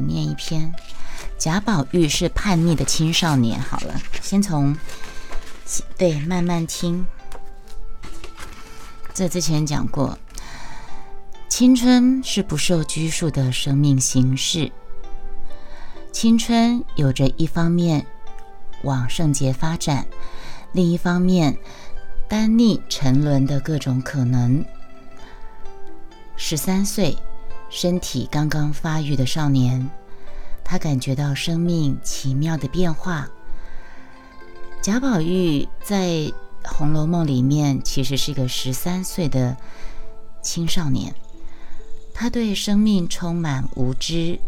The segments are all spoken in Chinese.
念一篇。贾宝玉是叛逆的青少年。好了，先从对慢慢听。这之前讲过，青春是不受拘束的生命形式。青春有着一方面往圣洁发展，另一方面单逆沉沦的各种可能。十三岁，身体刚刚发育的少年。他感觉到生命奇妙的变化。贾宝玉在《红楼梦》里面其实是个十三岁的青少年，他对生命充满无知，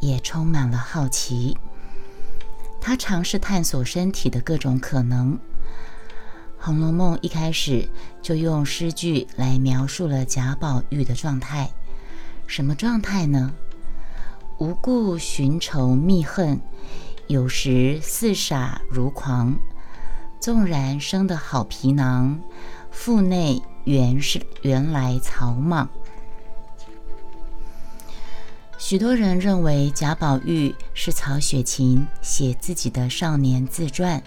也充满了好奇。他尝试探索身体的各种可能。《红楼梦》一开始就用诗句来描述了贾宝玉的状态，什么状态呢？无故寻仇觅恨，有时似傻如狂。纵然生得好皮囊，腹内原是原来草莽。许多人认为贾宝玉是曹雪芹写自己的少年自传。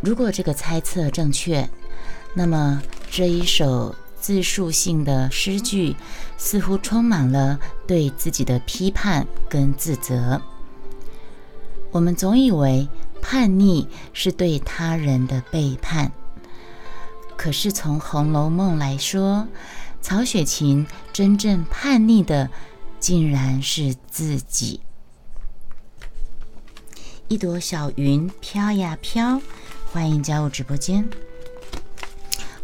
如果这个猜测正确，那么这一首。自述性的诗句似乎充满了对自己的批判跟自责。我们总以为叛逆是对他人的背叛，可是从《红楼梦》来说，曹雪芹真正叛逆的竟然是自己。一朵小云飘呀飘，欢迎加入直播间，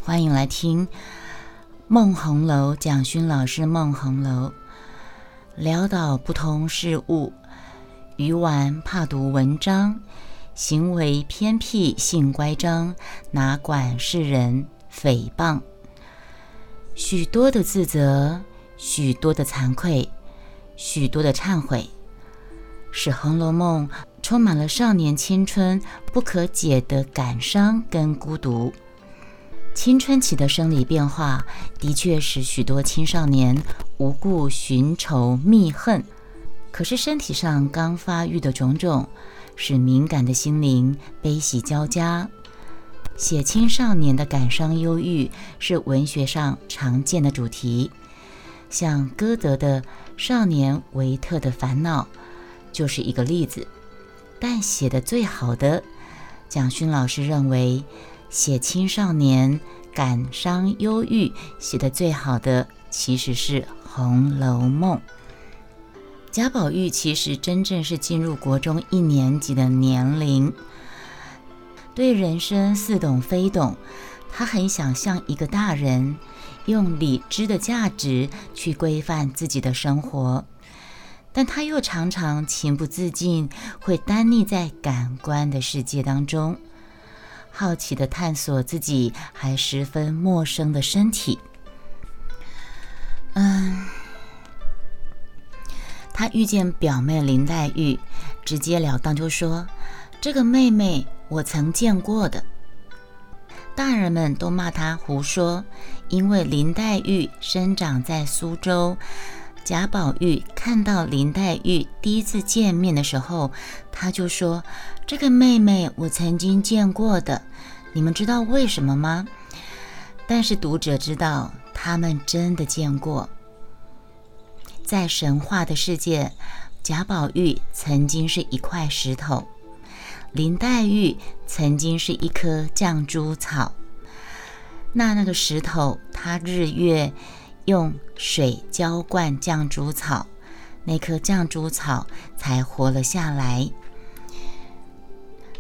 欢迎来听。梦红楼，蒋勋老师。梦红楼，潦倒不通事物，愚顽怕读文章，行为偏僻性乖张，哪管世人诽谤？许多的自责，许多的惭愧，许多的忏悔，使《红楼梦》充满了少年青春不可解的感伤跟孤独。青春期的生理变化的确使许多青少年无故寻仇觅恨，可是身体上刚发育的种种，使敏感的心灵悲喜交加。写青少年的感伤忧郁是文学上常见的主题，像歌德的《少年维特的烦恼》就是一个例子。但写的最好的，蒋勋老师认为。写青少年感伤忧郁写得最好的，其实是《红楼梦》。贾宝玉其实真正是进入国中一年级的年龄，对人生似懂非懂，他很想像一个大人，用理智的价值去规范自己的生活，但他又常常情不自禁会单溺在感官的世界当中。好奇的探索自己还十分陌生的身体。嗯，他遇见表妹林黛玉，直截了当就说：“这个妹妹我曾见过的。”大人们都骂他胡说，因为林黛玉生长在苏州。贾宝玉看到林黛玉第一次见面的时候，他就说：“这个妹妹我曾经见过的，你们知道为什么吗？”但是读者知道，他们真的见过。在神话的世界，贾宝玉曾经是一块石头，林黛玉曾经是一棵绛珠草。那那个石头，它日月。用水浇灌绛珠草，那棵绛珠草才活了下来。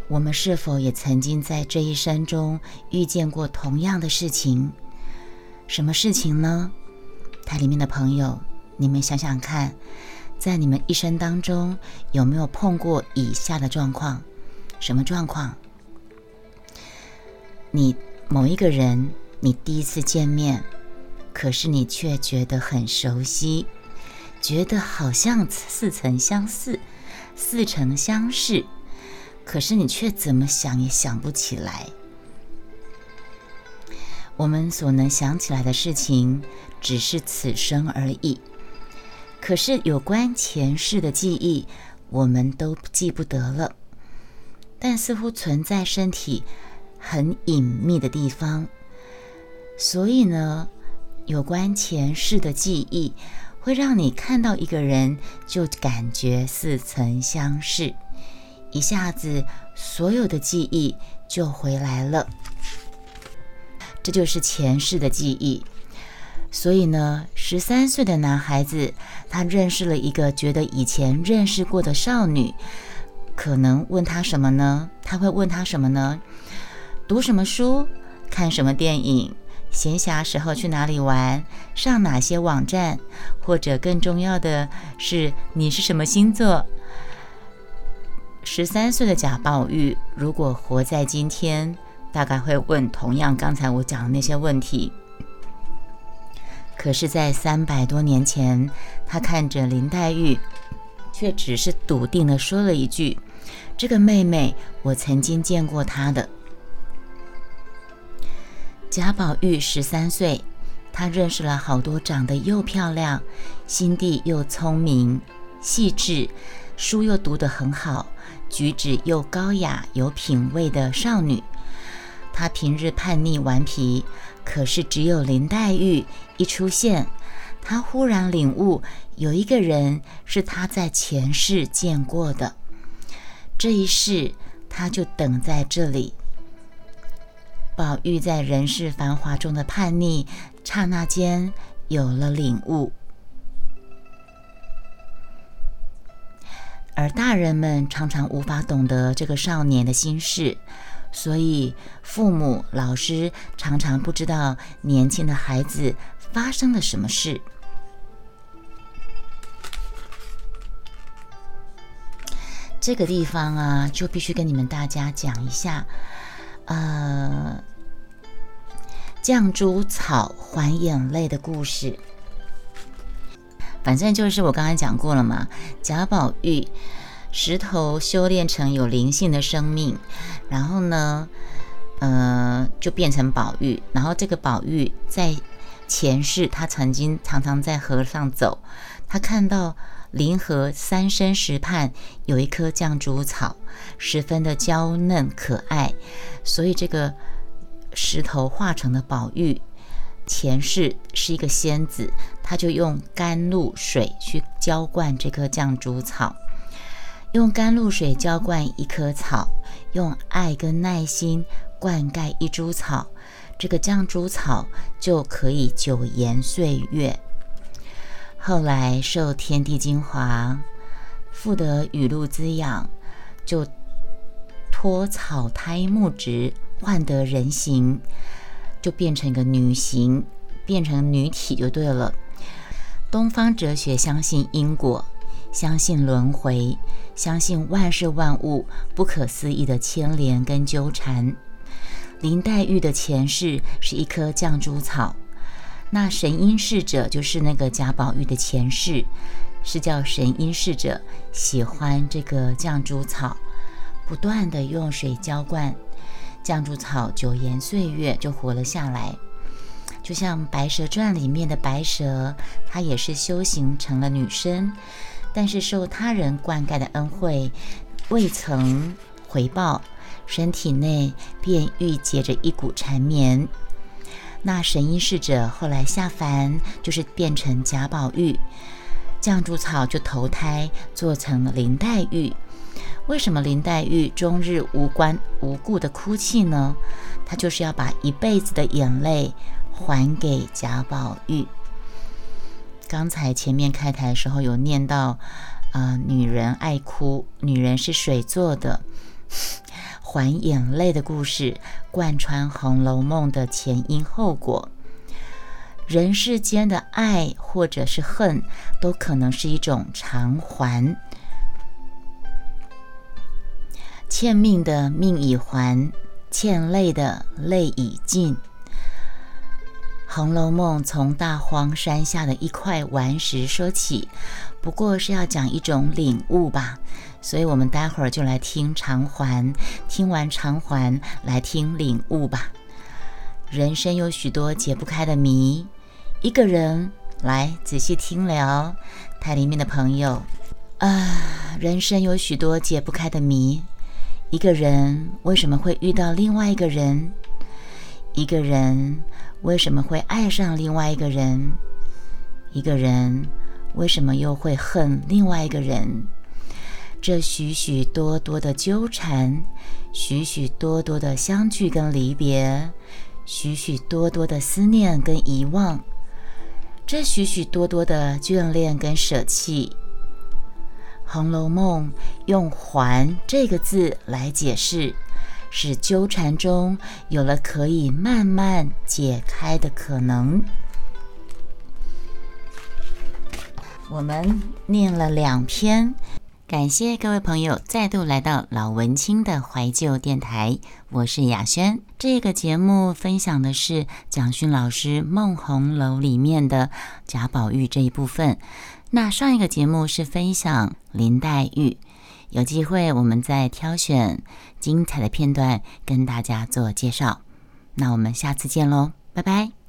我们是否也曾经在这一生中遇见过同样的事情？什么事情呢？它里面的朋友，你们想想看，在你们一生当中有没有碰过以下的状况？什么状况？你某一个人，你第一次见面。可是你却觉得很熟悉，觉得好像似曾相似、似曾相识，可是你却怎么想也想不起来。我们所能想起来的事情，只是此生而已。可是有关前世的记忆，我们都记不得了。但似乎存在身体很隐秘的地方，所以呢，有关前世的记忆会让你看到一个人，就感觉似曾相识，一下子所有的记忆就回来了。这就是前世的记忆。所以呢，十三岁的男孩子，他认识了一个觉得以前认识过的少女，可能问他什么呢？他会问他什么呢？读什么书？看什么电影？闲暇时候去哪里玩？上哪些网站？或者更重要的是，你是什么星座？十三岁的贾宝玉，如果活在今天，大概会问同样刚才我讲的那些问题。可是，在三百多年前，他看着林黛玉，却只是笃定地说了一句：“这个妹妹，我曾经见过她的。”贾宝玉十三岁，他认识了好多长得又漂亮、心地又聪明、细致、书又读得很好、举止又高雅有品味的少女。他平日叛逆顽皮。可是，只有林黛玉一出现，他忽然领悟，有一个人是他在前世见过的。这一世，他就等在这里。宝玉在人世繁华中的叛逆，刹那间有了领悟，而大人们常常无法懂得这个少年的心事。所以，父母、老师常常不知道年轻的孩子发生了什么事。这个地方啊，就必须跟你们大家讲一下，呃，绛珠草还眼泪的故事。反正就是我刚才讲过了嘛，贾宝玉。石头修炼成有灵性的生命，然后呢，呃，就变成宝玉。然后这个宝玉在前世，他曾经常常在河上走，他看到临河三生石畔有一棵绛珠草，十分的娇嫩可爱，所以这个石头化成的宝玉，前世是一个仙子，他就用甘露水去浇灌这棵绛珠草。用甘露水浇灌一棵草，用爱跟耐心灌溉一株草，这个绛珠草就可以久延岁月。后来受天地精华，复得雨露滋养，就脱草胎木植，换得人形，就变成一个女形，变成女体就对了。东方哲学相信因果。相信轮回，相信万事万物不可思议的牵连跟纠缠。林黛玉的前世是一棵绛珠草，那神瑛侍者就是那个贾宝玉的前世，是叫神瑛侍者喜欢这个绛珠草，不断的用水浇灌，绛珠草久延岁月就活了下来。就像《白蛇传》里面的白蛇，她也是修行成了女生。但是受他人灌溉的恩惠，未曾回报，身体内便郁结着一股缠绵。那神瑛侍者后来下凡，就是变成贾宝玉，绛珠草就投胎做成了林黛玉。为什么林黛玉终日无关无故的哭泣呢？她就是要把一辈子的眼泪还给贾宝玉。刚才前面开台的时候有念到，啊，女人爱哭，女人是水做的，还眼泪的故事，贯穿《红楼梦》的前因后果。人世间的爱或者是恨，都可能是一种偿还。欠命的命已还，欠泪的泪已尽。《红楼梦》从大荒山下的一块顽石说起，不过是要讲一种领悟吧。所以，我们待会儿就来听偿还，听完偿还，来听领悟吧。人生有许多解不开的谜，一个人来仔细听了，它里面的朋友啊，人生有许多解不开的谜。一个人为什么会遇到另外一个人？一个人为什么会爱上另外一个人？一个人为什么又会恨另外一个人？这许许多多的纠缠，许许多多的相聚跟离别，许许多多的思念跟遗忘，这许许多多的眷恋跟舍弃。《红楼梦》用“还”这个字来解释，使纠缠中有了可以慢慢解开的可能。我们念了两篇，感谢各位朋友再度来到老文青的怀旧电台，我是雅轩。这个节目分享的是蒋勋老师《梦红楼》里面的贾宝玉这一部分。那上一个节目是分享林黛玉，有机会我们再挑选精彩的片段跟大家做介绍。那我们下次见喽，拜拜。